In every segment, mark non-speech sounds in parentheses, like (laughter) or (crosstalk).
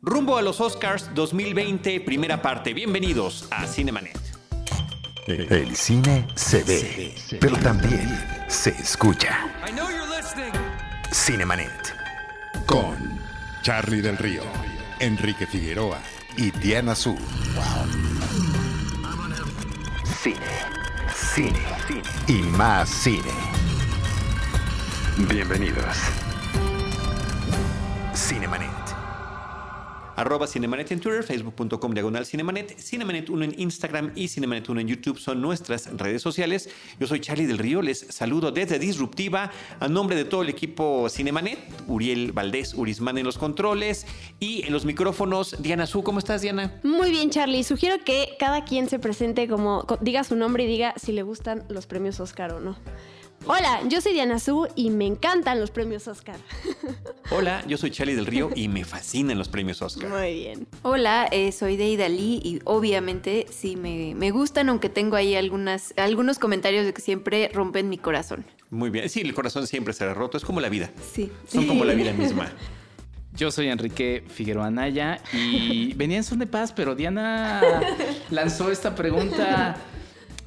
Rumbo a los Oscars 2020, primera parte. Bienvenidos a Cinemanet. El cine se ve, pero también se escucha. Cinemanet. Con Charlie del Río, Enrique Figueroa y Diana Su. Cine, cine, cine y más cine. Bienvenidos. Cinemanet. Arroba Cinemanet en Twitter, facebook.com diagonal Cinemanet, Cinemanet 1 en Instagram y Cinemanet 1 en YouTube son nuestras redes sociales. Yo soy Charlie del Río, les saludo desde Disruptiva a nombre de todo el equipo Cinemanet, Uriel Valdés, Urisman en los controles y en los micrófonos Diana Su. ¿Cómo estás, Diana? Muy bien, Charlie. Sugiero que cada quien se presente como, diga su nombre y diga si le gustan los premios Oscar o no. Hola, yo soy Diana Su y me encantan los premios Oscar. (laughs) Hola, yo soy Charlie del Río y me fascinan los premios Oscar. Muy bien. Hola, eh, soy Deida Lee y obviamente sí me, me, gustan, aunque tengo ahí algunas, algunos comentarios de que siempre rompen mi corazón. Muy bien, sí, el corazón siempre será roto, es como la vida. Sí. Son como la vida (laughs) misma. Yo soy Enrique Figueroa Anaya y venía en son de paz, pero Diana (laughs) lanzó esta pregunta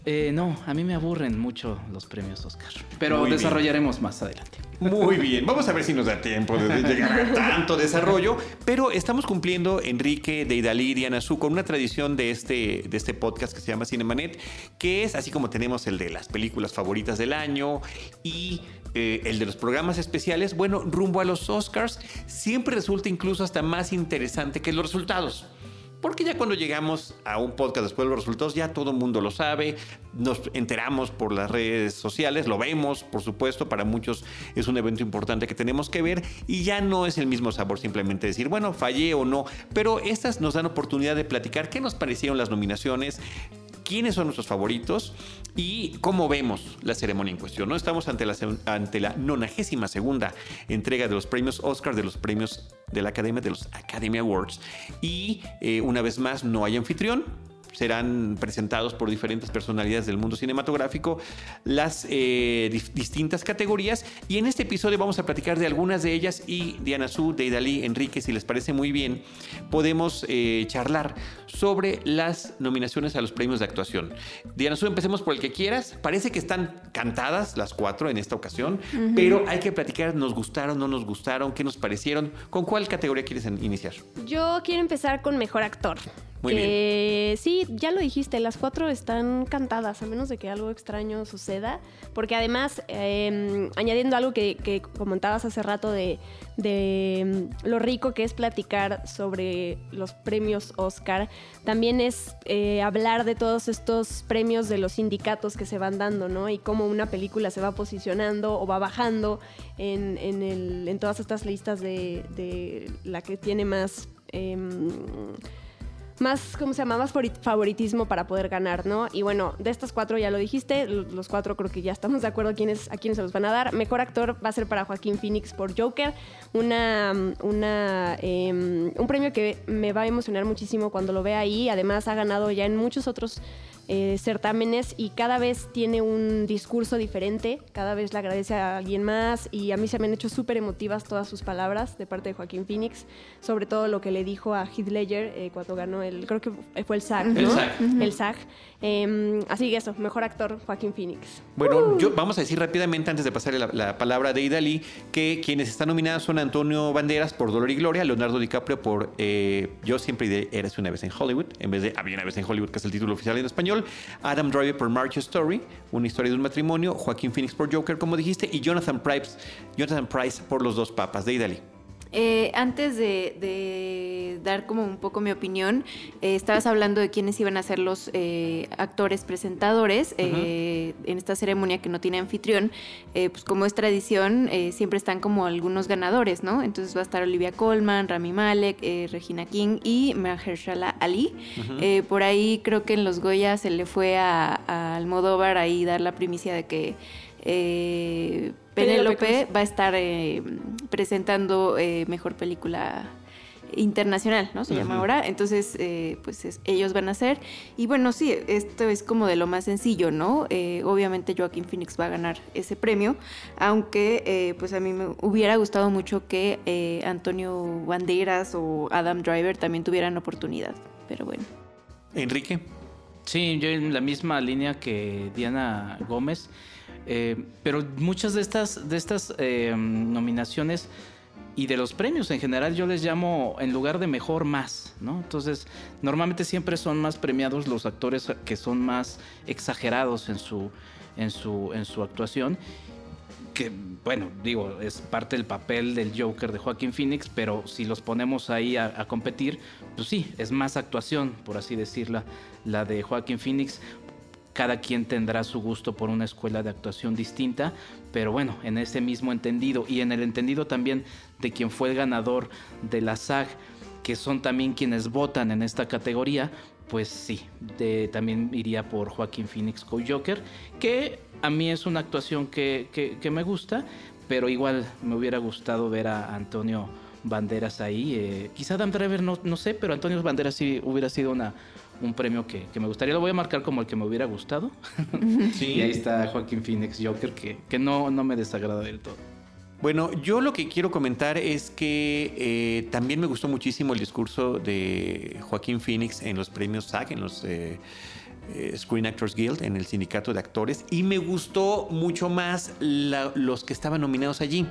eh, no, a mí me aburren mucho los premios Oscar, pero desarrollaremos más adelante. Muy bien, vamos a ver si nos da tiempo de (laughs) llegar a tanto desarrollo, pero estamos cumpliendo, Enrique, Deidali y Diana Su, con una tradición de este, de este podcast que se llama Cinemanet, que es así como tenemos el de las películas favoritas del año y eh, el de los programas especiales, bueno, rumbo a los Oscars, siempre resulta incluso hasta más interesante que los resultados. Porque ya cuando llegamos a un podcast después de los resultados, ya todo el mundo lo sabe, nos enteramos por las redes sociales, lo vemos, por supuesto, para muchos es un evento importante que tenemos que ver y ya no es el mismo sabor simplemente decir, bueno, fallé o no, pero estas nos dan oportunidad de platicar qué nos parecieron las nominaciones, quiénes son nuestros favoritos y cómo vemos la ceremonia en cuestión. ¿no? Estamos ante la, ante la 92 segunda entrega de los premios Oscar, de los premios de la Academia, de los Academy Awards. Y eh, una vez más, no hay anfitrión, serán presentados por diferentes personalidades del mundo cinematográfico las eh, distintas categorías y en este episodio vamos a platicar de algunas de ellas y Diana Su, Deidali, Enrique, si les parece muy bien, podemos eh, charlar sobre las nominaciones a los premios de actuación. Diana Su, empecemos por el que quieras. Parece que están cantadas las cuatro en esta ocasión, pero hay que platicar, nos gustaron, no nos gustaron, qué nos parecieron. ¿Con cuál categoría quieres iniciar? Yo quiero empezar con mejor actor. Bien. Sí, ya lo dijiste, las cuatro están cantadas, a menos de que algo extraño suceda. Porque además, em, añadiendo algo que, comentabas hace rato de, em, lo rico que es platicar sobre los premios Oscar, también es eh, hablar de todos estos premios de los sindicatos que se van dando, ¿no? Y cómo una película se va posicionando o va bajando en, en, todas estas listas de, de la que tiene más... Em, más, ¿cómo se llama? Más favoritismo para poder ganar, ¿no? Y bueno, de estas cuatro ya lo dijiste, los cuatro creo que ya estamos de acuerdo quiénes, a quiénes se los van a dar. Mejor actor va a ser para Joaquín Phoenix por Joker, una, una, em, un premio que me va a emocionar muchísimo cuando lo vea ahí. Además ha ganado ya en muchos otros eh, certámenes y cada vez tiene un discurso diferente, cada vez le agradece a alguien más y a mí se me han hecho súper emotivas todas sus palabras de parte de Joaquín Phoenix, sobre todo lo que le dijo a Heath Ledger eh, cuando ganó el, creo que fue el SAG, El SAG. El SAG. Em, así que eso, mejor actor Joaquín Phoenix. Bueno, yo, vamos a decir rápidamente antes de pasarle la, palabra de Idali que quienes están nominados son Antonio Banderas por Dolor y Gloria, Leonardo DiCaprio por eh, Yo siempre diré Eres una vez en Hollywood, en vez de Había una vez en Hollywood, que es el título oficial en español, Adam Driver por March Story, una historia de un matrimonio, Joaquín Phoenix por Joker, como dijiste, y Jonathan Price, Jonathan Price por Los dos papas de Idali. Eh, antes de, dar como un poco mi opinión, eh, estabas hablando de quiénes iban a ser los eh, actores presentadores en esta ceremonia que no tiene anfitrión. pues como es tradición, siempre están como algunos ganadores, ¿no? Entonces va a estar Olivia Colman, Rami Malek, Regina King y Mahershala Ali. por ahí creo que en los Goya se le fue a, a Almodóvar ahí dar la primicia de que Penélope va a estar eh, presentando eh, mejor película internacional, ¿no? Se llama ahora. Entonces, eh, pues es- ellos van a hacer. Y bueno, sí, esto es como de lo más sencillo, ¿no? Eh, obviamente Joaquín Phoenix va a ganar ese premio, aunque eh, pues a mí me hubiera gustado mucho que eh, Antonio Banderas o Adam Driver también tuvieran oportunidad. Pero bueno. Enrique. Sí, yo en la misma línea que Diana Gómez. Eh, pero muchas de estas, de estas eh, nominaciones y de los premios en general yo les llamo en lugar de mejor más, ¿no? Entonces, normalmente siempre son más premiados los actores que son más exagerados en su, en su, en su actuación que, bueno, digo, es parte del papel del Joker de Joaquín Phoenix, pero si los ponemos ahí a, a competir, pues sí, es más actuación, por así decirla, la de Joaquín Phoenix. Cada quien tendrá su gusto por una escuela de actuación distinta, pero bueno, en ese mismo entendido y en el entendido también de quien fue el ganador de la SAG, que son también quienes votan en esta categoría, pues sí, de- también iría por Joaquín Phoenix con Joker, que a mí es una actuación que, me gusta, pero igual me hubiera gustado ver a Antonio Banderas ahí. eh, quizá Dan Driver no sé, pero Antonio Banderas sí hubiera sido una, un premio que, que me gustaría. Lo voy a marcar como el que me hubiera gustado. (laughs) Y ahí está Joaquín Phoenix Joker, que, que no, no me desagrada del todo. Bueno, yo lo que quiero comentar es que eh, también me gustó muchísimo el discurso de Joaquín Phoenix en los premios SAG, en los eh, eh, Screen Actors Guild, en el sindicato de actores, y me gustó mucho más la- los que estaban nominados allí.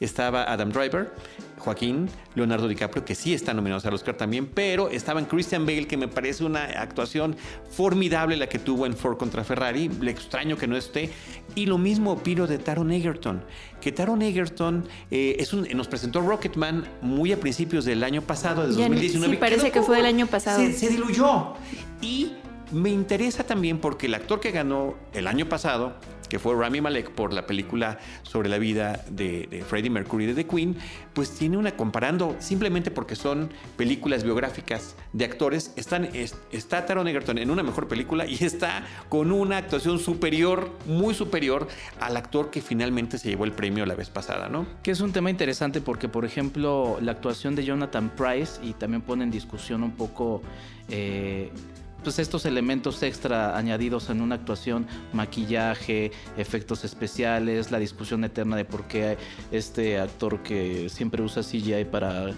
Estaba Adam Driver, Joaquín, Leonardo DiCaprio, que sí están nominados al Oscar también, pero estaban Christian Bale, que me parece una actuación formidable la que tuvo en Ford contra Ferrari. Le extraño que no esté. Y lo mismo opino de Taron Egerton, que Taron Egerton eh, es un- nos presentó Rocketman muy a principios del año pasado, de Ya ni- 2019. sí, parece que fue del año pasado. Se, se diluyó. Y me interesa también porque el actor que ganó el año pasado, que fue Rami Malek por la película sobre la vida de, Freddie Mercury de The Queen, pues tiene una, comparando simplemente porque son películas biográficas de actores, está Taron Egerton en una mejor película y está con una actuación superior, muy superior al actor que finalmente se llevó el premio la vez pasada, ¿no? Que es un tema interesante porque, por ejemplo, la actuación de Jonathan Price y también pone en discusión un poco eh, pues estos elementos extra añadidos en una actuación, maquillaje, efectos especiales, la discusión eterna de por qué este actor que siempre usa CGI para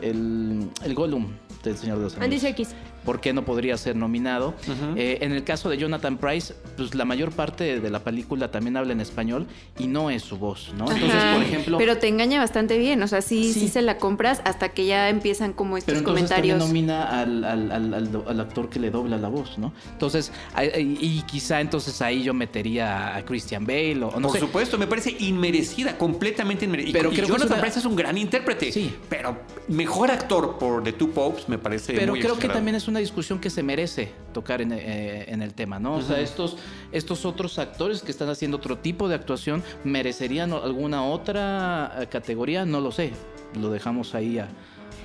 el, el Gollum del Señor de los Andy Anillos. Serkis. ¿Por qué no podría ser nominado? Eh, en el caso de Jonathan Price, pues la mayor parte de la película también habla en español y no es su voz, ¿no? Entonces, Ajá, por ejemplo... Pero te engaña bastante bien, o sea, sí, sí, Sí. se la compras hasta que ya empiezan como estos Pero entonces también comentarios. nomina al, al- al- al do- al actor que le dobla la voz, ¿no? Entonces, y quizá entonces ahí yo metería a Christian Bale o, no Por sé. supuesto, me parece inmerecida, completamente inmerecida. Pero y, creo y que es Jonathan una- Price es un gran intérprete. Sí. Pero mejor actor por The Two Popes me parece Pero muy creo que también es una discusión que se merece tocar en, eh, en el tema, ¿no? O sea, estos, estos otros actores que están haciendo otro tipo de actuación, ¿merecerían alguna otra eh, categoría? No lo sé. Lo dejamos ahí a...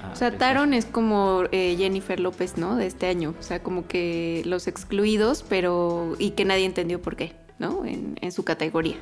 a O sea. Taron es como eh, Jennifer López, ¿no? De este año. O sea, como que los excluidos, pero. y que nadie entendió por qué, ¿no? En, en su categoría.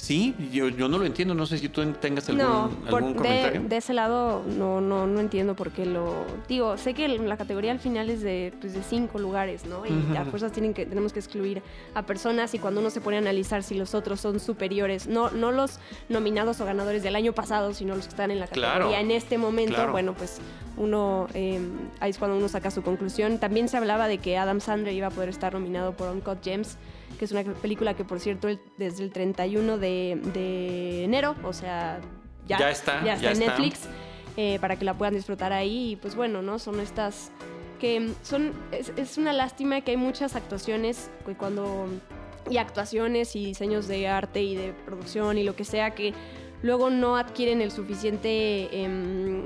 Sí, yo, yo no lo entiendo. No sé si tú tengas algún, No, por- algún de, comentario. de ese lado no, no, no entiendo por qué lo... Digo, sé que la categoría al final es de, pues, de cinco lugares, ¿no? Y a fuerzas tienen que, tenemos que excluir a personas y cuando uno se pone a analizar si los otros son superiores, no, no los nominados o ganadores del año pasado, sino los que están en la Claro. categoría en este momento, Claro. bueno, pues uno, eh, ahí es cuando uno saca su conclusión. También se hablaba de que Adam Sandler iba a poder estar nominado por Uncut Gems, que es una película que, por cierto, el- desde el 31 de, de enero, o sea, ya, Ya está, ya está ya en está. Netflix, eh, para que la puedan disfrutar ahí. Y pues bueno, ¿no? Son estas que son, es, es una lástima que hay muchas actuaciones que cuando, y actuaciones y diseños de arte y de producción y lo que sea que luego no adquieren el suficiente... em,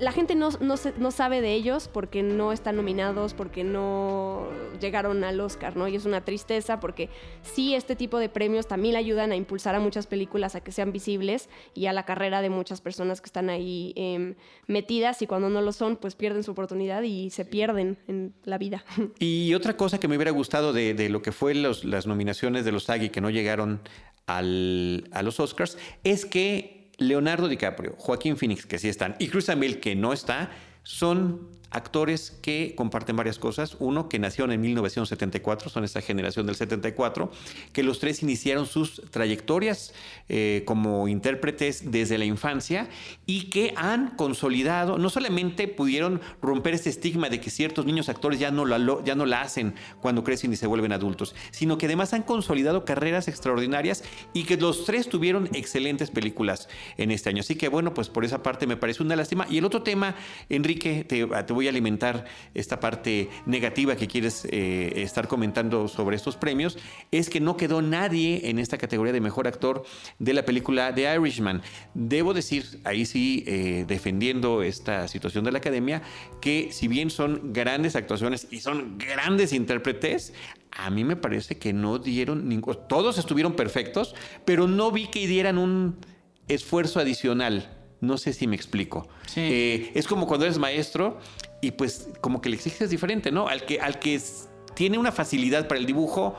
la gente no, no, se- no sabe de ellos porque no están nominados, porque no llegaron al Oscar, ¿no? Y es una tristeza porque sí, este tipo de premios también ayudan a impulsar a muchas películas a que sean visibles y a la carrera de muchas personas que están ahí em, metidas y cuando no lo son, pues pierden su oportunidad y se pierden en la vida. (laughs) Y otra cosa que me hubiera gustado de, de lo que fue los- las nominaciones de los SAG y que no llegaron al- a los Oscars es que Leonardo DiCaprio, Joaquín Phoenix, que sí están, y Chris Amell, que no está, son actores que comparten varias cosas. Uno, que nacieron en 1974, son esta generación del 74, que los tres iniciaron sus trayectorias eh, como intérpretes desde la infancia y que han consolidado, no solamente pudieron romper este estigma de que ciertos niños actores ya no, la, ya no la hacen cuando crecen y se vuelven adultos, sino que además han consolidado carreras extraordinarias y que los tres tuvieron excelentes películas en este año. Así que bueno, pues por esa parte me parece una lástima. Y el otro tema, Enrique, te, te voy a alimentar esta parte negativa que quieres eh, estar comentando sobre estos premios, es que no quedó nadie en esta categoría de mejor actor de la película The Irishman. Debo decir, ahí sí, eh, defendiendo esta situación de la academia, que si bien son grandes actuaciones y son grandes intérpretes, a mí me parece que no dieron ningún... Todos estuvieron perfectos, pero no vi que dieran un esfuerzo adicional. No sé si me explico. Eh, es como cuando eres maestro y pues como que le exiges diferente, ¿no? Al que, al que tiene una facilidad para el dibujo,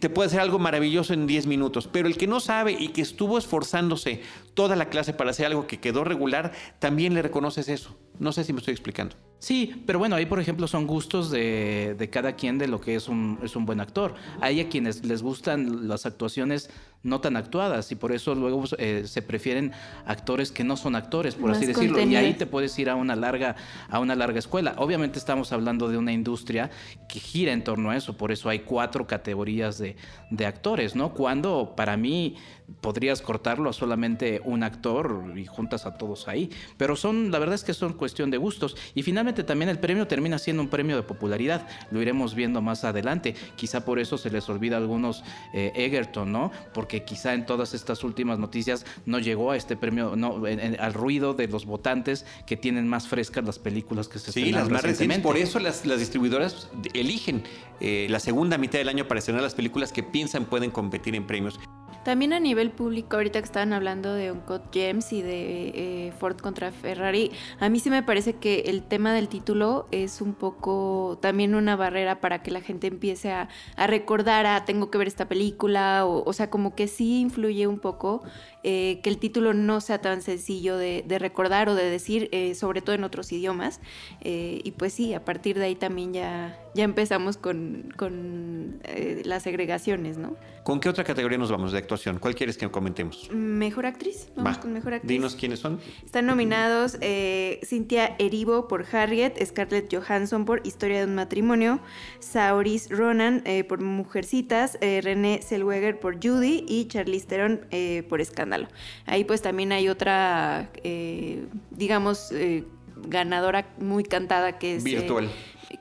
te puede hacer algo maravilloso en 10 minutos, pero el que no sabe y que estuvo esforzándose toda la clase para hacer algo que quedó regular, también le reconoces eso. No sé si me estoy explicando. Sí, pero bueno, ahí por ejemplo son gustos de, de, cada quien de lo que es un, es un buen actor. Hay a quienes les gustan las actuaciones no tan actuadas y por eso luego eh, se prefieren actores que no son actores, por así decirlo. Y ahí te puedes ir a una larga, a una larga escuela. Obviamente estamos hablando de una industria que gira en torno a eso, por eso hay cuatro categorías de, de actores, ¿no? Cuando para mí podrías cortarlo a solamente un actor y juntas a todos ahí. Pero son, la verdad es que son cuestión de gustos. Y finalmente también el premio termina siendo un premio de popularidad. Lo iremos viendo más adelante. Quizá por eso se les olvida a algunos eh, Egerton, ¿no? Porque quizá en todas estas últimas noticias no llegó a este premio, no, al ruido de los votantes que tienen más frescas las películas que se sí, las más recientes. Por eso las, las distribuidoras eligen eh, la segunda mitad del año para estrenar las películas que piensan pueden competir en premios. También a nivel público, ahorita que estaban hablando de Uncut Gems y de eh, Ford contra Ferrari, a mí sí me parece que el tema del título es un poco también una barrera para que la gente empiece a, recordar a tengo que ver esta película, o, o sea, como que sí influye un poco eh, que el título no sea tan sencillo de, recordar o de decir, eh, sobre todo en otros idiomas. Eh, y pues sí, a partir de ahí también ya, ya empezamos con, con las segregaciones, ¿no? ¿Con qué otra categoría nos vamos de actuación? ¿Cuál quieres que comentemos? Mejor actriz. Vamos con mejor actriz. Dinos quiénes son. Están nominados Cynthia Erivo por Harriet, Scarlett Johansson por Historia de un matrimonio, Sauris Ronan por Mujercitas, René Zellweger por Judy y Charlize Theron por Escándalo. Ahí pues también hay otra, eh, digamos, eh, ganadora muy cantada que es... Eh, Virtual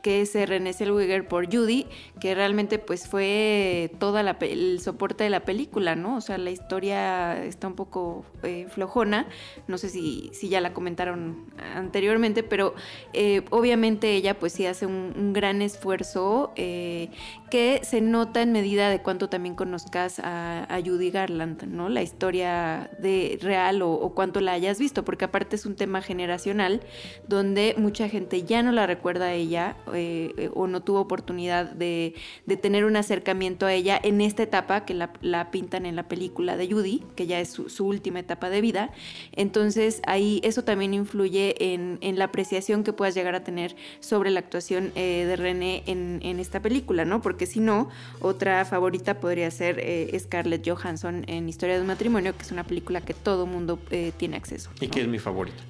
que es René Zellweger por Judy, que realmente pues fue toda el soporte de la película, ¿no? O sea, la historia está un poco eh, flojona, no sé si, si ya la comentaron anteriormente, pero eh, obviamente ella pues sí hace un, gran esfuerzo eh, que se nota en medida de cuánto también conozcas a, Judy Garland, ¿no? La historia de real o, o cuánto la hayas visto, porque aparte es un tema generacional donde mucha gente ya no la recuerda a ella eh, o no tuvo oportunidad de, tener un acercamiento a ella en esta etapa que la, pintan en la película de Judy, que ya es su, última etapa de vida. Entonces ahí eso también influye en, la apreciación que puedas llegar a tener sobre la actuación eh, de René en, esta película, ¿no? Porque si no, otra favorita podría ser eh, Scarlett Johansson en Historia de un matrimonio, que es una película que todo mundo tiene acceso. Y que es mi favorita.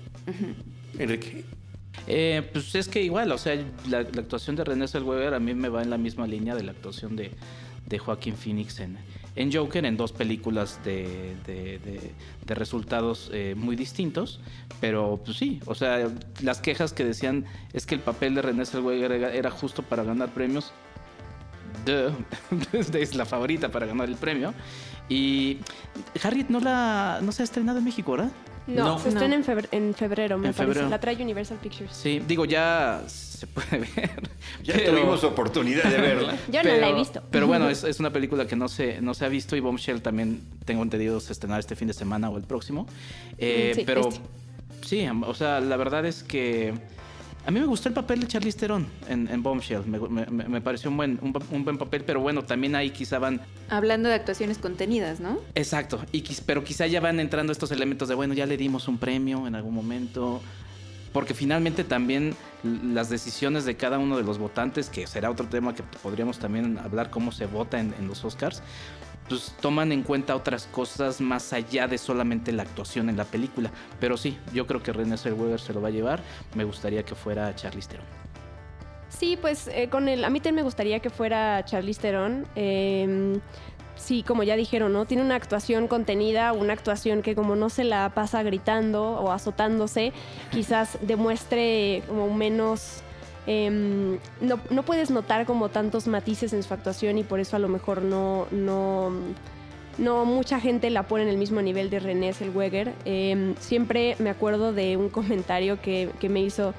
Enrique, eh, pues es que igual, o sea, la, actuación de René Zellweger a mí me va en la misma línea de la actuación de, de Joaquín Phoenix en, en Joker, en dos películas de, de, resultados eh, muy distintos, pero pues sí, o sea, las quejas que decían es que el papel de René Zellweger era, justo para ganar premios, (laughs) es la favorita para ganar el premio, y Harriet no, la, no se ha estrenado en México, ¿verdad? No, se estrena en, febrero, me parece. La trae Universal Pictures. Sí, digo, ya se puede ver. (laughs) Ya tuvimos oportunidad de verla. (laughs) Yo no la he visto. Pero bueno, es, (laughs) es, una película que no se, no se ha visto y Bombshell también tengo entendido se estrenar este fin de semana o el próximo. Eh, mm, pero este. sí, o sea, la verdad es que A mí me gustó el papel de Charlize Theron en, en Bombshell. Me, me- me- me pareció un buen, un, un buen papel, pero bueno, también ahí quizá van Hablando de actuaciones contenidas, ¿no? Exacto, y pero quizá ya van entrando estos elementos de, bueno, ya le dimos un premio en algún momento, porque finalmente también las decisiones de cada uno de los votantes, que será otro tema que podríamos también hablar cómo se vota en, los Oscars, pues toman en cuenta otras cosas más allá de solamente la actuación en la película. Pero sí, yo creo que René Zellweger se lo va a llevar, me gustaría que fuera Charlize Theron. Sí, pues eh, con el, a mí también me gustaría que fuera Charlize Theron. Eh, sí, como ya dijeron, ¿no? Tiene una actuación contenida, una actuación que como no se la pasa gritando o azotándose, quizás (laughs) demuestre como menos... em, no, no puedes notar como tantos matices en su actuación y por eso a lo mejor no, no, no mucha gente la pone en el mismo nivel de René Zellweger. Em, siempre me acuerdo de un comentario que, que me hizo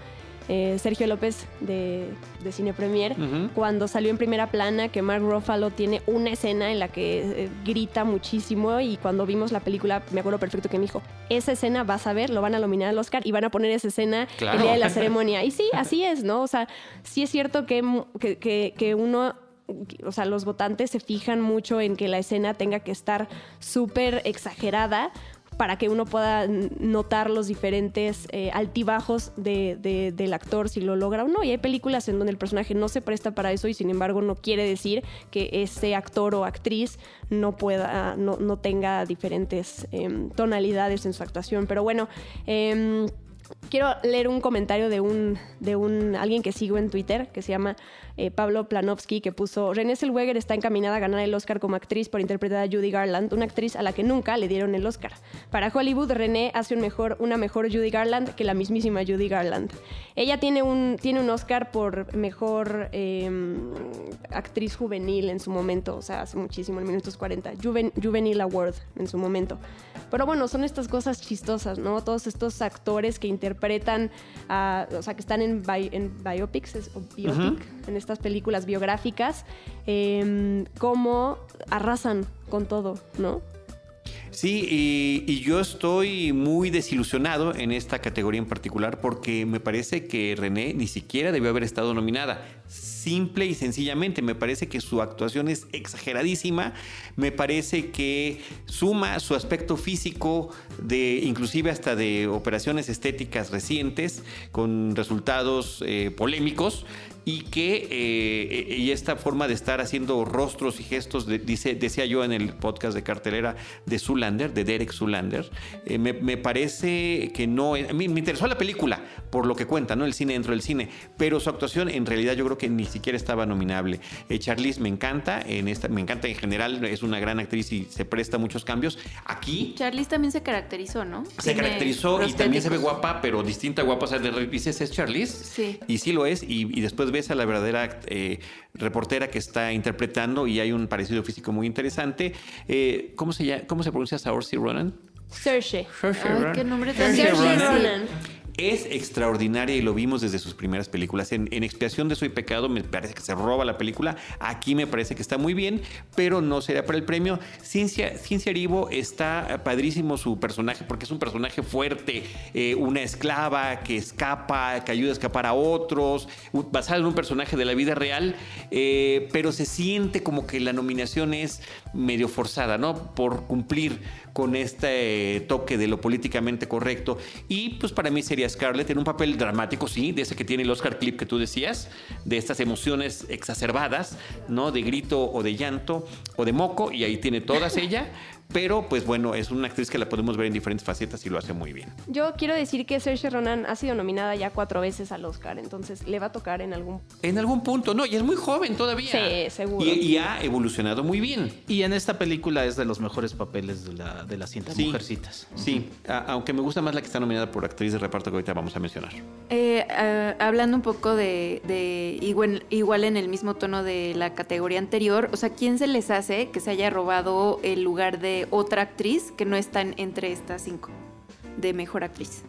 eh, Sergio López de, de Cine Premier cuando salió en primera plana que Mark Ruffalo tiene una escena en la que eh, grita muchísimo y cuando vimos la película me acuerdo perfecto que me dijo esa escena vas a ver, lo van a nominar al Oscar y van a poner esa escena Claro. el día de la (laughs) ceremonia y sí, así es, ¿no? O sea, sí es cierto que, que, que- que uno o sea, los votantes se fijan mucho en que la escena tenga que estar súper exagerada para que uno pueda notar los diferentes eh, altibajos de- de- del actor, si lo logra o no. Y hay películas en donde el personaje no se presta para eso y sin embargo no quiere decir que ese actor o actriz no pueda, no, no tenga diferentes em, tonalidades en su actuación. Pero bueno, em, quiero leer un comentario de un, de un alguien que sigo en Twitter que se llama eh, Pablo Planowski que puso Renée Zellweger está encaminada a ganar el Oscar como actriz por interpretar a Judy Garland, una actriz a la que nunca le dieron el Oscar. Para Hollywood, René hace un mejor, una mejor Judy Garland que la mismísima Judy Garland. Ella tiene un, tiene un Oscar por mejor eh, actriz juvenil en su momento, o sea, hace muchísimo, en minutos 40. Juven, juvenil Award en su momento. Pero bueno, son estas cosas chistosas, ¿no? Todos estos actores que interpretan, a- o sea, que están en, bi- en biopics, es- o biopic, en estas películas biográficas, eh, cómo arrasan con todo, ¿no? Sí, y, yo estoy muy desilusionado en esta categoría en particular porque me parece que René ni siquiera debió haber estado nominada. Simple y sencillamente, me parece que su actuación es exageradísima, me parece que suma su aspecto físico de inclusive hasta de operaciones estéticas recientes con resultados eh, polémicos y que eh, y esta forma de estar haciendo rostros y gestos, dice, decía yo en el podcast de cartelera de Zulander, de Derek Zulander, eh, me, me parece que no, mí me interesó la película por lo que cuenta, ¿no? El cine dentro del cine, pero su actuación en realidad yo creo que ni siquiera estaba nominable. Eh, Charlize me encanta, en esta, me encanta en general, es una gran actriz y se presta muchos cambios. Aquí Charlize también se caracterizó, ¿no? se Tiene caracterizó y también se ve guapa, pero distinta guapa. O sea, de- dices, ¿es Charlize? Sí. Y sí lo es. Y, y después ves a la verdadera eh, reportera que está interpretando y hay un parecido físico muy interesante. Eh, ¿cómo, se llama, ¿Cómo se pronuncia Saoirse Ronan? Saoirse. Ay, qué nombre tan Saoirse difícil. Ronan. Es extraordinaria y lo vimos desde sus primeras películas. En, en Expiación de Soy Pecado me parece que se roba la película. Aquí me parece que está muy bien, pero no sería para el premio. Ciencia, Ciencia está padrísimo su personaje porque es un personaje fuerte, eh, una esclava que escapa, que ayuda a escapar a otros, basado en un personaje de la vida real, eh, pero se siente como que la nominación es medio forzada, ¿no? Por cumplir con este toque de lo políticamente correcto. Y pues para mí sería Scarlett en un papel dramático, sí, de ese que tiene el Oscar clip que tú decías, de estas emociones exacerbadas, ¿no? De grito o de llanto o de moco, y ahí tiene todas (laughs) ella. Pero pues bueno, es una actriz que la podemos ver en diferentes facetas y lo hace muy bien. Yo quiero decir que Saoirse Ronan ha sido nominada ya cuatro veces al Oscar, entonces le va a tocar en algún... En algún punto, no, y es muy joven todavía. Sí, seguro. Y, y ha evolucionado muy bien. Y en esta película es de los mejores papeles de la, de la cinta, Sí. Mujercitas. Sí, a- aunque me gusta más la que está nominada por actriz de reparto que ahorita vamos a mencionar. Eh, ah, hablando un poco de, de igual, igual en el mismo tono de la categoría anterior, o sea, ¿quién se les hace que se haya robado el lugar de otra actriz que no están entre estas cinco de mejor actriz?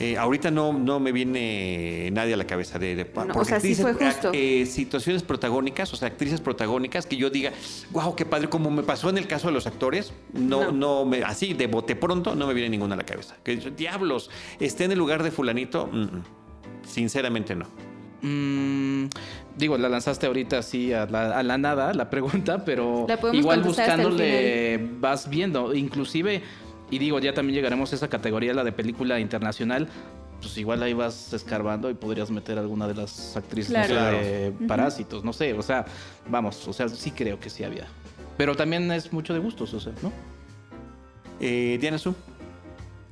Eh, ahorita no, no me viene nadie a la cabeza de, de No, o sea, sí fue justo. eh, situaciones protagónicas, o sea, actrices protagónicas que yo diga, wow, qué padre, como me pasó en el caso de los actores, no, No. no, me, así de bote pronto no me viene ninguna a la cabeza. Que diablos, esté en el lugar de fulanito. mm, mm. sinceramente no. Mm, digo, la lanzaste ahorita así a la, a la nada, la pregunta, pero (laughs) La igual buscándole vas viendo. Inclusive, y digo, ya también llegaremos a esa categoría, la de película internacional. Pues igual ahí vas escarbando y podrías meter alguna de las actrices no sé, Claro. de Parásitos, no sé, o sea, vamos, o sea, sí creo que sí había. Pero también es mucho de gustos, o sea, ¿no? Eh, Diana Su.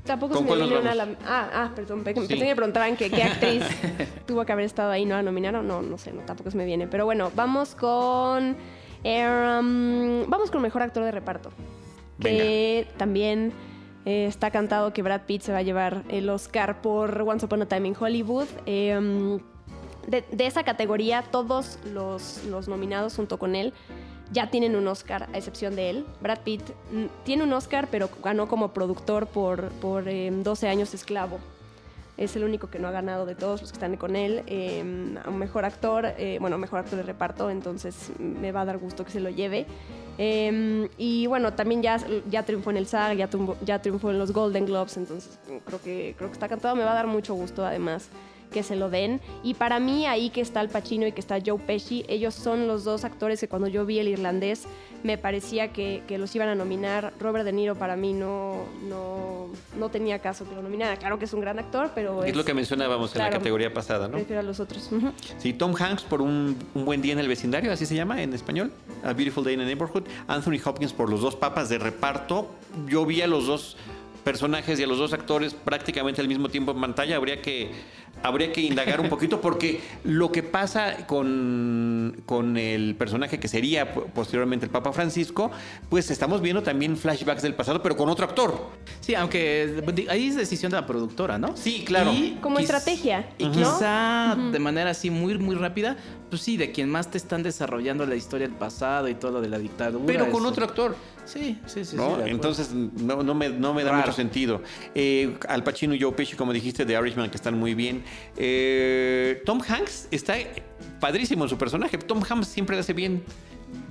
Tampoco ¿Con se me viene una la... Ah, ah, perdón. pe- Pensé que me preguntaban que qué actriz (laughs) tuvo que haber estado ahí, ¿no? A nominar o no, no sé, no, tampoco se me viene. Pero bueno, vamos con... eh, um, vamos con Mejor Actor de Reparto. Que también eh, está cantado que Brad Pitt se va a llevar el Oscar por Once Upon a Time in Hollywood. Eh, um, de, de esa categoría, todos los, los nominados junto con él ya tienen un Oscar, a excepción de él. Brad Pitt mm, tiene un Oscar, pero ganó como productor por, por eh, 12 años esclavo. Es el único que no ha ganado de todos los que están con él. Eh, un mejor actor, eh, bueno, mejor actor de reparto, entonces me va a dar gusto que se lo lleve. Eh, y bueno, también ya, ya triunfó en el SAG, ya ya triunfó en los Golden Globes, entonces mm, creo que, creo que está cantado. Me va a dar mucho gusto además que se lo den. Y para mí, ahí que está Al Pacino y que está Joe Pesci, ellos son los dos actores que cuando yo vi el irlandés me parecía que, que los iban a nominar. Robert De Niro para mí no, no, no tenía caso que lo nominara. Claro que es un gran actor, pero Es lo que mencionábamos en la categoría pasada, ¿no? Prefiero a los otros. Sí, Tom Hanks por un, un buen día en el vecindario, así se llama en español, A Beautiful Day in the Neighborhood. Anthony Hopkins por los dos papas de reparto. Yo vi a los dos personajes y a los dos actores prácticamente al mismo tiempo en pantalla. Habría que, habría que indagar un poquito porque lo que pasa con, con el personaje que sería po- posteriormente el Papa Francisco, pues estamos viendo también flashbacks del pasado, pero con otro actor. Sí, aunque ahí es decisión de la productora, ¿no? Sí, claro. Y Como quiz- estrategia, Y ¿no? quizá de manera así muy, muy rápida, pues sí, de quien más te están desarrollando la historia del pasado y todo lo de la dictadura. Pero con es- otro actor. Sí, sí, sí. sí. Entonces no, no me, no me da Raro. mucho sentido. Eh, Al Pacino y Joe Pesci, como dijiste, de Irishman, que están muy bien. Eh, Tom Hanks está padrísimo en su personaje. Tom Hanks siempre le hace bien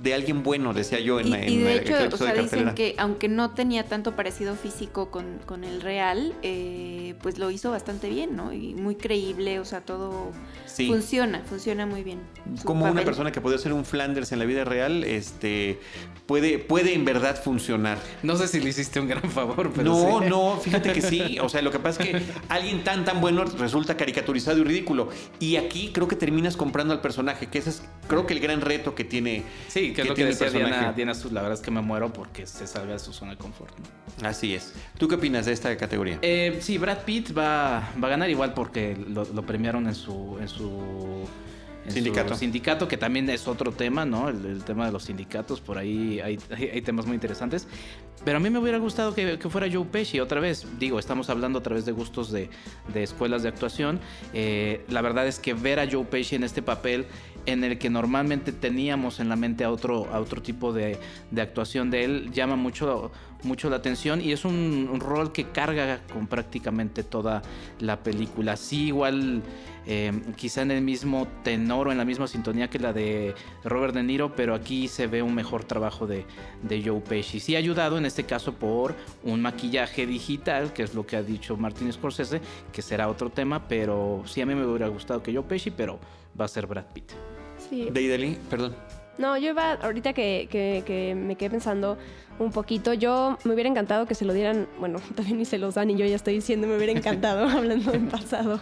de alguien bueno, decía yo en, Y, la- y en de el hecho, o sea, de dicen que aunque no tenía tanto parecido físico con, con el real, eh, pues lo hizo bastante bien, ¿no? Y muy creíble, o sea, todo Sí. funciona, funciona muy bien. Como una persona que puede ser un Flanders en la vida real, este puede, puede en verdad funcionar. No sé si le hiciste un gran favor, pero No, sí. no, (laughs) fíjate que sí. O sea, lo que pasa es que alguien tan, tan bueno resulta caricaturizado y ridículo. Y aquí creo que terminas comprando al personaje, que ese es, creo que el gran reto que tiene. Sí, que es lo que decía Diana. Diana Sus, la verdad es que me muero porque se salga de su zona de confort. ¿no? Así es. ¿Tú qué opinas de esta categoría? Eh, sí, Brad Pitt va, va a ganar igual porque lo, lo premiaron en su, en su en su Sindicato. sindicato, que también es otro tema, ¿no? El, el tema de los sindicatos, por ahí hay, hay- hay temas muy interesantes. Pero a mí me hubiera gustado que, que fuera Joe Pesci otra vez. Digo, estamos hablando a través de gustos de, de escuelas de actuación. Eh, la verdad es que ver a Joe Pesci en este papel en el que normalmente teníamos en la mente a otro, a otro tipo de, de actuación de él llama mucho, mucho la atención y es un, rol que carga con prácticamente toda la película. Sí, igual eh, quizá en el mismo tenor o en la misma sintonía que la de Robert De Niro, pero aquí se ve un mejor trabajo de, de Joe Pesci. Sí ayudado en este caso por un maquillaje digital, que es lo que ha dicho Martin Scorsese, que será otro tema, pero sí a mí me hubiera gustado que Joe Pesci, pero va a ser Brad Pitt. Sí. Deidali, perdón. No, yo iba, ahorita que, que- que me quedé pensando un poquito, yo me hubiera encantado que se lo dieran, bueno, (laughs) también ni se los dan y yo ya estoy diciendo, me hubiera encantado (laughs) hablando en pasado.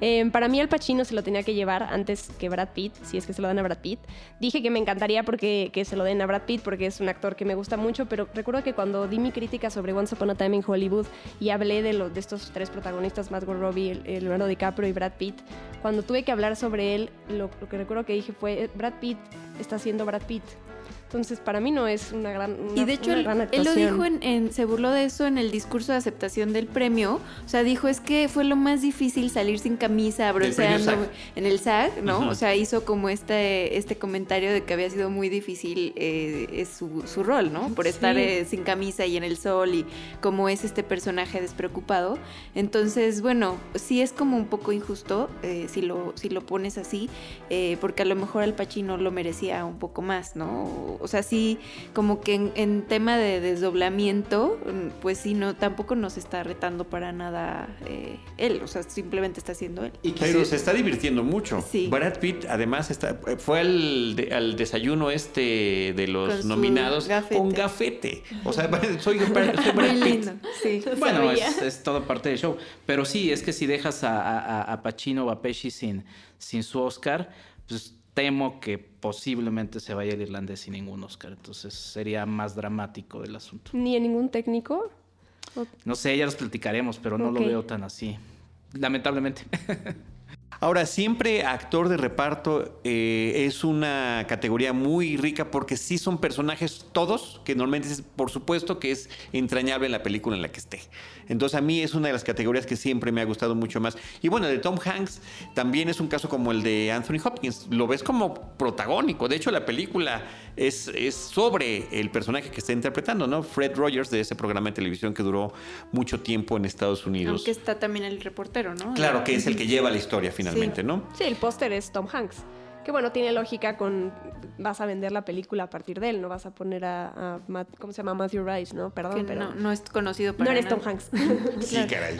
Eh, para mí Al Pacino se lo tenía que llevar antes que Brad Pitt, si es que se lo dan a Brad Pitt. Dije que me encantaría porque que se lo den a Brad Pitt porque es un actor que me gusta mucho, pero recuerdo que cuando di mi crítica sobre Once Upon a Time in Hollywood y hablé de, lo- de estos tres protagonistas, Margot Robbie, el- el Leonardo DiCaprio y Brad Pitt, cuando tuve que hablar sobre él, lo, lo que recuerdo que dije fue, "Eh, Brad Pitt está haciendo Brad Pitt. Entonces, para mí no es una gran una- Y de hecho, él, lo dijo en, en- se burló de eso en el discurso de aceptación del premio. O sea, dijo, es que fue lo más difícil salir sin camisa, bronceando en el SAG, ¿no? O sea, hizo como este, este comentario de que había sido muy difícil eh, es su, su rol, ¿no? Por estar Sí. eh, sin camisa y en el sol y cómo es este personaje despreocupado. Entonces, bueno, sí es como un poco injusto eh, si, lo, si lo pones así, eh, porque a lo mejor Al Pacino lo merecía un poco más, ¿no? O, sea, sí, como que en, en tema de desdoblamiento, mm, pues sí, no, tampoco nos está retando para nada eh, él, o sea, simplemente está haciendo él. Y Pero sí- se está divirtiendo mucho. Sí. Brad Pitt, además, está, fue al, de- al desayuno este de los Con nominados gafete. con gafete. O sea, soy, soy Brad Muy Pitt. lindo, sí. Bueno, es, es todo parte del show. Pero sí, es que si dejas a, a, a Pacino o a Pesci sin, sin su Oscar, pues temo que posiblemente se vaya el irlandés sin ningún Oscar. Entonces sería más dramático el asunto. Ni en ningún técnico. No sé, ya los platicaremos, pero no lo veo tan así. Lamentablemente. (laughs) Ahora, siempre actor de reparto eh, es una categoría muy rica porque sí son personajes todos que normalmente es, por supuesto que es entrañable en la película en la que esté. Entonces a mí es una de las categorías que siempre me ha gustado mucho más. Y bueno, de Tom Hanks también es un caso como el de Anthony Hopkins. Lo ves como protagónico. De hecho, la película es, es sobre el personaje que está interpretando, ¿no? Fred Rogers de ese programa de televisión que duró mucho tiempo en Estados Unidos. Aunque está también el reportero, ¿no? Claro que es el que lleva la historia finalmente, Sí. ¿no? Sí, el póster es Tom Hanks. Que bueno, tiene lógica con. Vas a vender la película a partir de él, no vas a poner a. a Matt- ¿Cómo se llama? Matthew Rice, ¿no? Perdón, Que pero. no, no es conocido no para eres nada. Tom Hanks. (laughs) Sí, caray.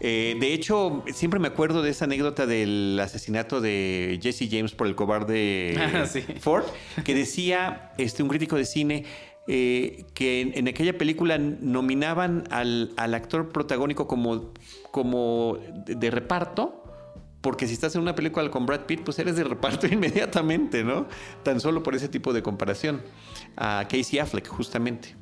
Eh, de hecho, siempre me acuerdo de esa anécdota del asesinato de Jesse James por el cobarde (laughs) Ah, sí. Ford, que decía este, un crítico de cine eh, que en, en aquella película nominaban al, al actor protagónico como, como de, de reparto. Porque si estás en una película con Brad Pitt, pues eres de reparto (laughs) inmediatamente, ¿no? Tan solo por ese tipo de comparación. A Casey Affleck, justamente.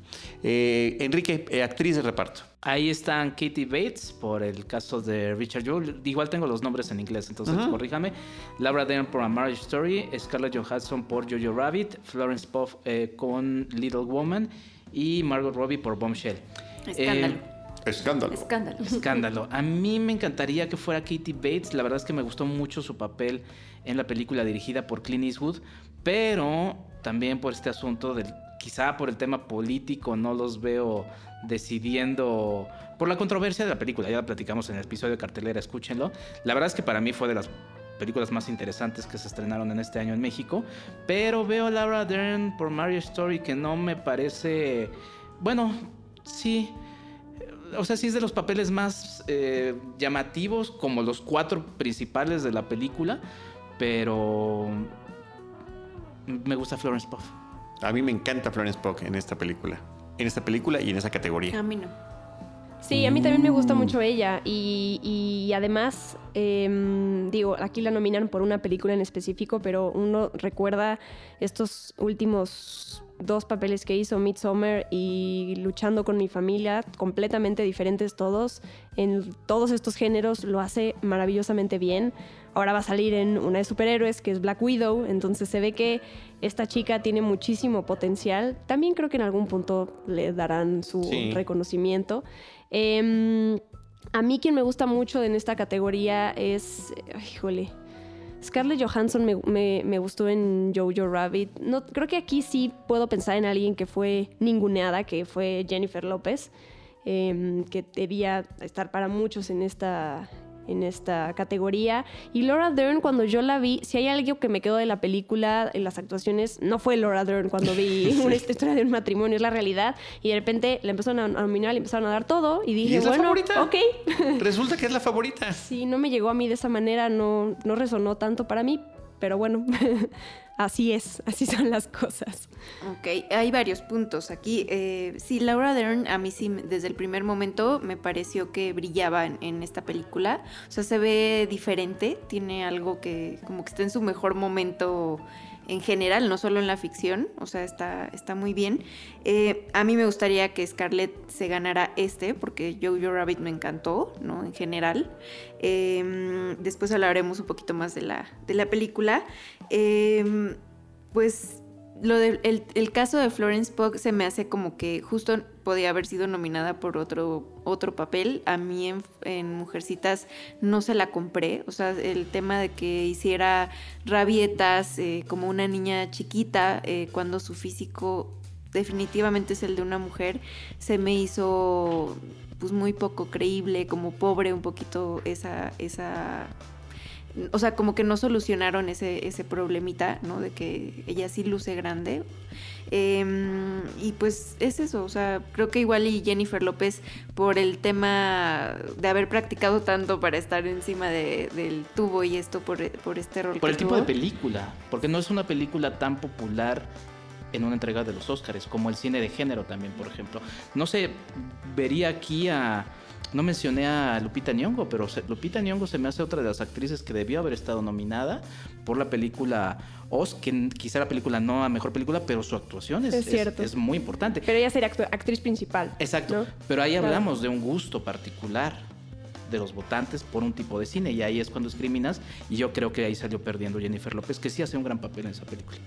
Eh, Enrique, eh, actriz de reparto. Ahí están Katie Bates por el caso de Richard Jewell. Igual tengo los nombres en inglés, entonces corríjame. Laura Dern por A Marriage Story, Scarlett Johansson por Jojo Rabbit, Florence Pugh eh, con Little Woman y Margot Robbie por Bombshell. Escándalo. Escándalo. Escándalo. Escándalo. A mí me encantaría que fuera Katie Bates. La verdad es que me gustó mucho su papel en la película dirigida por Clint Eastwood, pero también por este asunto del quizá por el tema político no los veo decidiendo por la controversia de la película. Ya la platicamos en el episodio de cartelera, escúchenlo. La verdad es que para mí fue de las películas más interesantes que se estrenaron en este año en México, pero veo a Laura Dern por Marriage Story que no me parece bueno, sí, o sea, sí es de los papeles más eh, llamativos, como los cuatro principales de la película, pero me gusta Florence Pugh. A mí me encanta Florence Pugh en esta película. En esta película y en esa categoría. A mí no. Sí, a mí también me gusta mucho ella. Y, y además, em, digo, aquí la nominan por una película en específico, pero uno recuerda estos últimos dos papeles que hizo, Midsommar y Luchando con mi familia, completamente diferentes todos. En todos estos géneros lo hace maravillosamente bien. Ahora va a salir en una de superhéroes, que es Black Widow, entonces se ve que esta chica tiene muchísimo potencial. También creo que en algún punto le darán su Sí. reconocimiento. Em, a mí quien me gusta mucho en esta categoría es, ay, híjole, Scarlett Johansson me, me- me gustó en Jojo Rabbit. No, creo que aquí sí puedo pensar en alguien que fue ninguneada, que fue Jennifer López, em, que debía estar para muchos en esta, en esta categoría. Y Laura Dern, cuando yo la vi, si hay algo que me quedó de la película, en las actuaciones, no fue Laura Dern cuando vi (laughs) una historia de un matrimonio, es la realidad. Y de repente le empezaron a nominar, le empezaron a dar todo. Y dije, es la bueno, favorita? ok. Resulta que es la favorita. Sí, no me llegó a mí de esa manera, no, no resonó tanto para mí, pero bueno, (laughs) así es, así son las cosas. Ok, hay varios puntos aquí. Eh, sí, Laura Dern a mí sí, desde el primer momento me pareció que brillaba en esta película. O sea, se ve diferente, tiene algo que como que está en su mejor momento en general, no solo en la ficción. O sea, está, está muy bien. Eh, a mí me gustaría que Scarlett se ganara este, porque Jojo Rabbit me encantó, ¿no? En general. Eh, después hablaremos un poquito más de la, de la película. Eh, pues lo del el, el caso de Florence Pugh se me hace como que justo podía haber sido nominada por otro, otro papel. A mí en, en Mujercitas no se la compré. O sea, el tema de que hiciera rabietas eh, como una niña chiquita eh, cuando su físico definitivamente es el de una mujer, se me hizo pues muy poco creíble, como pobre un poquito esa, esa o sea, como que no solucionaron ese, ese problemita, ¿no? De que ella sí luce grande. Em, y pues es eso, o sea, creo que igual y Jennifer López, por el tema de haber practicado tanto para estar encima de- del tubo y esto, por, por este rol Por que el tipo de película, porque no es una película tan popular en una entrega de los Oscars, como el cine de género también, por ejemplo. No sé, vería aquí a... No mencioné a Lupita Nyong'o, pero Lupita Nyong'o se me hace otra de las actrices que debió haber estado nominada por la película Oz, que quizá la película no a mejor película, pero su actuación es, Es cierto. es muy importante. Pero ella sería actu- actriz principal. Exacto. ¿no? Pero ahí Claro. hablamos de un gusto particular de los votantes por un tipo de cine y ahí es cuando discriminas y yo creo que ahí salió perdiendo Jennifer López que sí hace un gran papel en esa película.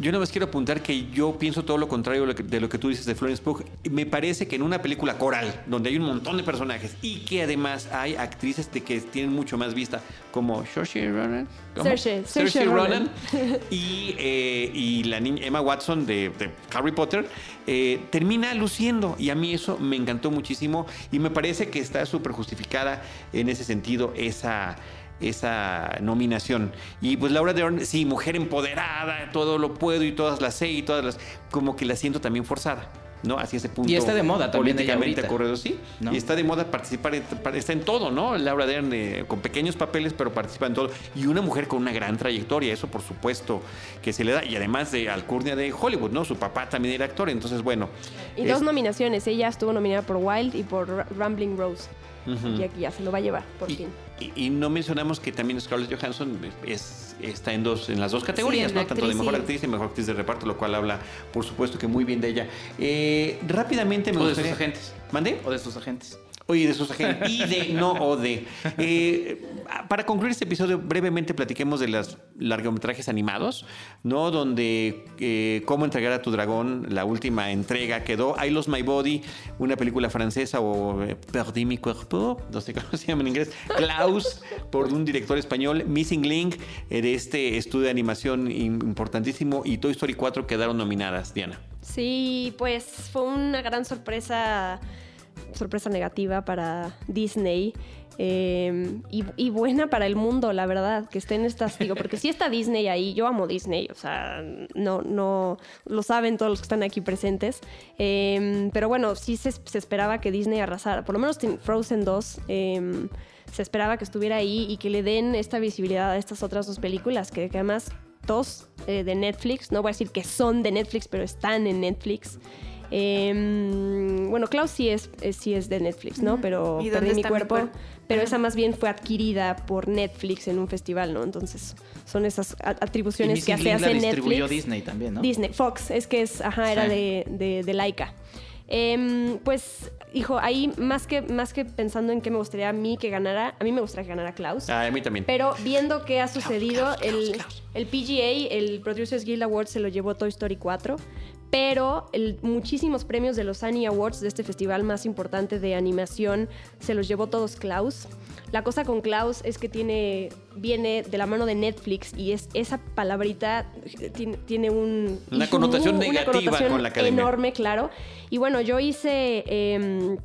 Yo nada más quiero apuntar que yo pienso todo lo contrario de lo que, de lo que tú dices de Florence Pugh. Me parece que en una película coral, donde hay un montón de personajes y que además hay actrices de que tienen mucho más vista, como Saoirse Ronan. Saoirse, Saoirse Ronan. (laughs) y, eh, y la niña Emma Watson de, de Harry Potter, eh, termina luciendo y a mí eso me encantó muchísimo y me parece que está súper justificada en ese sentido esa esa nominación. Y pues Laura Dern, sí, mujer empoderada, todo lo puedo y todas las sé y todas las... Como que la siento también forzada, ¿no? Hacia ese punto. Y está de moda también Políticamente correcto, sí. ¿no? Y está de moda participar, está en todo, ¿no? Laura Dern eh, con pequeños papeles, pero participa en todo. Y una mujer con una gran trayectoria, eso por supuesto que se le da. Y además de alcurnia de Hollywood, ¿no? Su papá también era actor, entonces bueno. Y es- dos nominaciones. Ella estuvo nominada por Wild y por Ra- Rambling Rose. Y aquí ya se lo va a llevar, por y, fin. Y- y no mencionamos que también Scarlett Johansson es, está en, dos, en las dos categorías, ¿no? Tanto de mejor actriz y mejor actriz de reparto, lo cual habla, por supuesto, que muy bien de ella. Eh, rápidamente me O de sus agentes. ¿Mandé? O de sus agentes. Oye, de sus agentes. Y de, no o de. Eh, para concluir este episodio, brevemente platiquemos de los largometrajes animados, ¿no? Donde eh, Cómo entregar a tu dragón, la última entrega quedó. I Lost My Body, una película francesa, o eh, Perdí mi cuerpo, no sé cómo se llama en inglés. Klaus, por un director español. Missing Link, de este estudio de animación im- importantísimo. Y Toy Story 4 quedaron nominadas, Diana. Sí, pues fue una gran sorpresa, sorpresa negativa para Disney. eh, y, buena para el mundo, la verdad, que estén estas, digo, porque si está Disney ahí, yo amo Disney, o sea, no, no, lo saben todos los que están aquí presentes, eh, pero bueno, sí se, se esperaba que Disney arrasara, por lo menos en Frozen 2, eh, se esperaba que estuviera ahí y que le den esta visibilidad a estas otras dos películas, que, que además dos eh, de Netflix, no voy a decir que son de Netflix, pero están en Netflix. Eh, bueno, Klaus sí es, es- sí es de Netflix, ¿no? Pero ¿Y dónde perdí mi cuerpo. pero esa más bien fue adquirida por Netflix en un festival, ¿no? Entonces son esas a- Y atribuciones que se hace distribuyó Netflix. Disney también, ¿no? Disney, Fox, es que es, ajá, era Sí. de, de, de Laika. Em, pues, hijo, ahí más que, más que pensando en qué me gustaría a mí que ganara, a mí me gustaría que ganara Klaus. Ah, a mí también. Pero viendo qué ha sucedido, Klaus, Klaus, el, Klaus. el PGA, el Producers Guild Award, se lo llevó Toy Story 4. Pero el- muchísimos premios de los Annie Awards, de este festival más importante de animación, se los llevó todos Klaus. La cosa con Klaus es que tiene, viene de la mano de Netflix y es esa palabrita tiene, tiene un... Una connotación negativa connotación con la academia. enorme, claro. Y bueno, yo hice... em,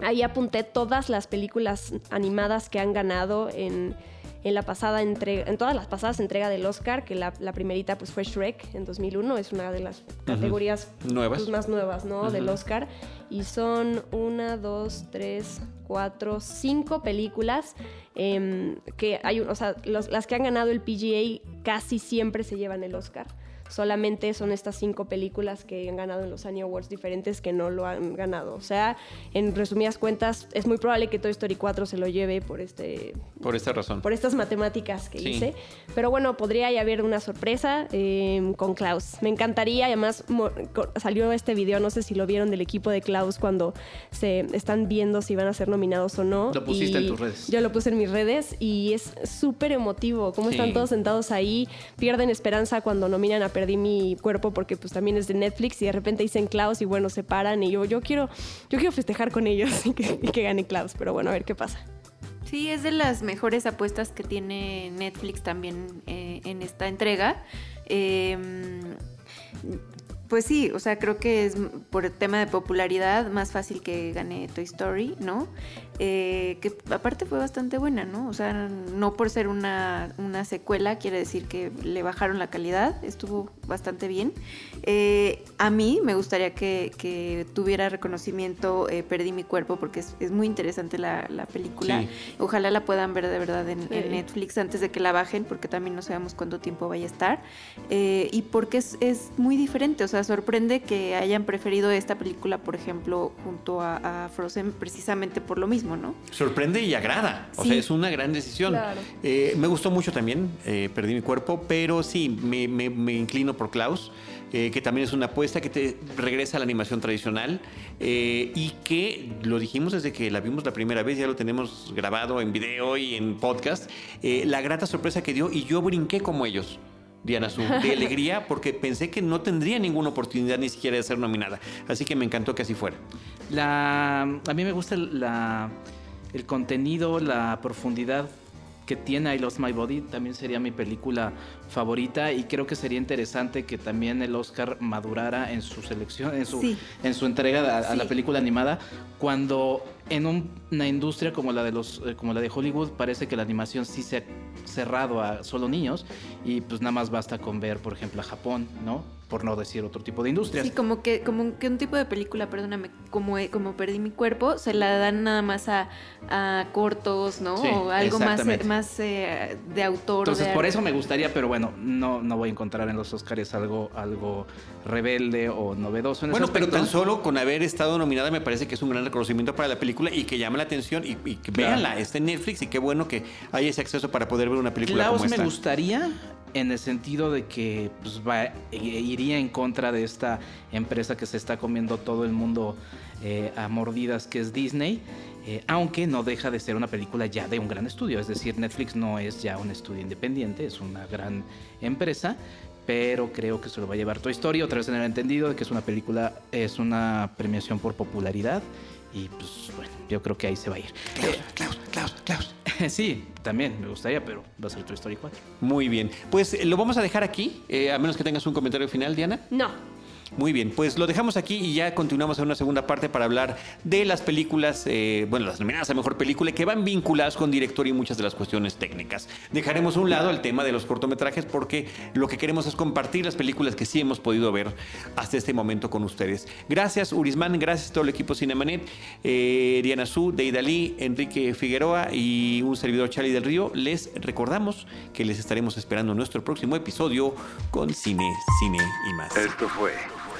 ahí apunté todas las películas animadas que han ganado en, en la pasada entrega, en todas las pasadas entregas del Oscar, que la, la primerita pues fue Shrek en 2001, es una de las categorías Nuevas. pues, más nuevas, ¿no? Del Oscar. Y son una, dos, tres, cuatro, cinco películas em, que hay, o sea, los- las que han ganado el PGA casi siempre se llevan el Oscar. Solamente son estas cinco películas que han ganado en los Annie Awards diferentes que no lo han ganado. O sea, en resumidas cuentas, es muy probable que Toy Story 4 se lo lleve por este Por esta razón. por estas matemáticas que Sí. hice. Pero bueno, podría ya haber una sorpresa eh, con Klaus. Me encantaría, además salió este video, no sé si lo vieron del equipo de Klaus cuando se están viendo si van a ser nominados o no. Lo pusiste Y en tus redes. Yo lo puse en mis redes y es súper emotivo. Cómo Sí. están todos sentados ahí, pierden esperanza cuando nominan a Perdí mi cuerpo porque pues también es de Netflix y de repente dicen Klaus y bueno, se paran y yo, yo quiero, yo quiero festejar con ellos (laughs) y que, y que gane Klaus, pero bueno, a ver qué pasa. Sí, es de las mejores apuestas que tiene Netflix también eh, en esta entrega. Eh, Pues sí, o sea, creo que es por el tema de popularidad más fácil que gane Toy Story, ¿no? Eh, que aparte fue bastante buena, ¿no? O sea, no por ser una, una secuela quiere decir que le bajaron la calidad, estuvo bastante bien. Eh, a mí me gustaría que, que tuviera reconocimiento eh, Perdí mi cuerpo porque es, es muy interesante la, la película. Sí. Ojalá la puedan ver de verdad en, Sí. en Netflix antes de que la bajen porque también no sabemos cuánto tiempo vaya a estar. Eh, y porque es, es muy diferente, o sea, sorprende que hayan preferido esta película, por ejemplo, junto a, a Frozen precisamente por lo mismo, ¿no? Sorprende y agrada. O Sí. sea, es una gran decisión. Claro. Eh, me gustó mucho también, eh, perdí mi cuerpo, pero sí, me, me- me inclino por Klaus, eh, que también es una apuesta que te regresa a la animación tradicional eh, y que lo dijimos desde que la vimos la primera vez, ya lo tenemos grabado en video y en podcast, eh, la grata sorpresa que dio y yo brinqué como ellos. Diana Su, de alegría, porque pensé que no tendría ninguna oportunidad ni siquiera de ser nominada. Así que me encantó que así fuera. La, a mí me gusta la, el contenido, la profundidad que tiene I Lost My Body. También sería mi película favorita y creo que sería interesante que también el Oscar madurara en su selección, en su, Sí. en su entrega a, a la película animada, cuando en un- una industria como la de los eh, como la de Hollywood parece que la animación sí se ha cerrado a solo niños y pues nada más basta con ver, por ejemplo, a Japón, ¿no? Por no decir otro tipo de industrias. Sí, como que, como que un tipo de película, perdóname, como, eh, como perdí mi cuerpo, se la dan nada más a, a cortos, ¿no? Sí, o algo más, eh, más eh, de autor. Entonces, de por eso me gustaría, pero bueno, no, no voy a encontrar en los Oscars algo, algo rebelde o novedoso en Bueno, ese pero tan solo con haber estado nominada me parece que es un gran reconocimiento para la película y que llama la atención y, y que Claro. véanla, está en Netflix y qué bueno que haya ese acceso para poder ver una película Klaus como me esta. gustaría en el sentido de que pues, va- iría en contra de esta empresa que se está comiendo todo el mundo eh, a mordidas, que es Disney, eh, aunque no deja de ser una película ya de un gran estudio. Es decir, Netflix no es ya un estudio independiente, es una gran empresa. Pero creo que se lo va a llevar Toy Story, otra vez en el entendido de que es una película, es una premiación por popularidad. Y pues bueno, yo creo que ahí se va a ir. Klaus, Klaus, Klaus, Klaus. (laughs) sí, también me gustaría, pero va a ser Toy Story 4. Muy bien. Pues eh, lo vamos a dejar aquí, eh, a menos que tengas un comentario final, Diana. No. Muy bien, pues lo dejamos aquí y ya continuamos en una segunda parte para hablar de las películas, eh, bueno, las nominadas a mejor película que van vinculadas con director y muchas de las cuestiones técnicas. Dejaremos a un lado el tema de los cortometrajes porque lo que queremos es compartir las películas que sí hemos podido ver hasta este momento con ustedes. Gracias, Urisman, gracias a todo el equipo Cinemanet, eh, Diana Su, Deidali, Enrique Figueroa y un servidor Charlie del Río. Les recordamos que les estaremos esperando en nuestro próximo episodio con Cine, Cine y más. Esto fue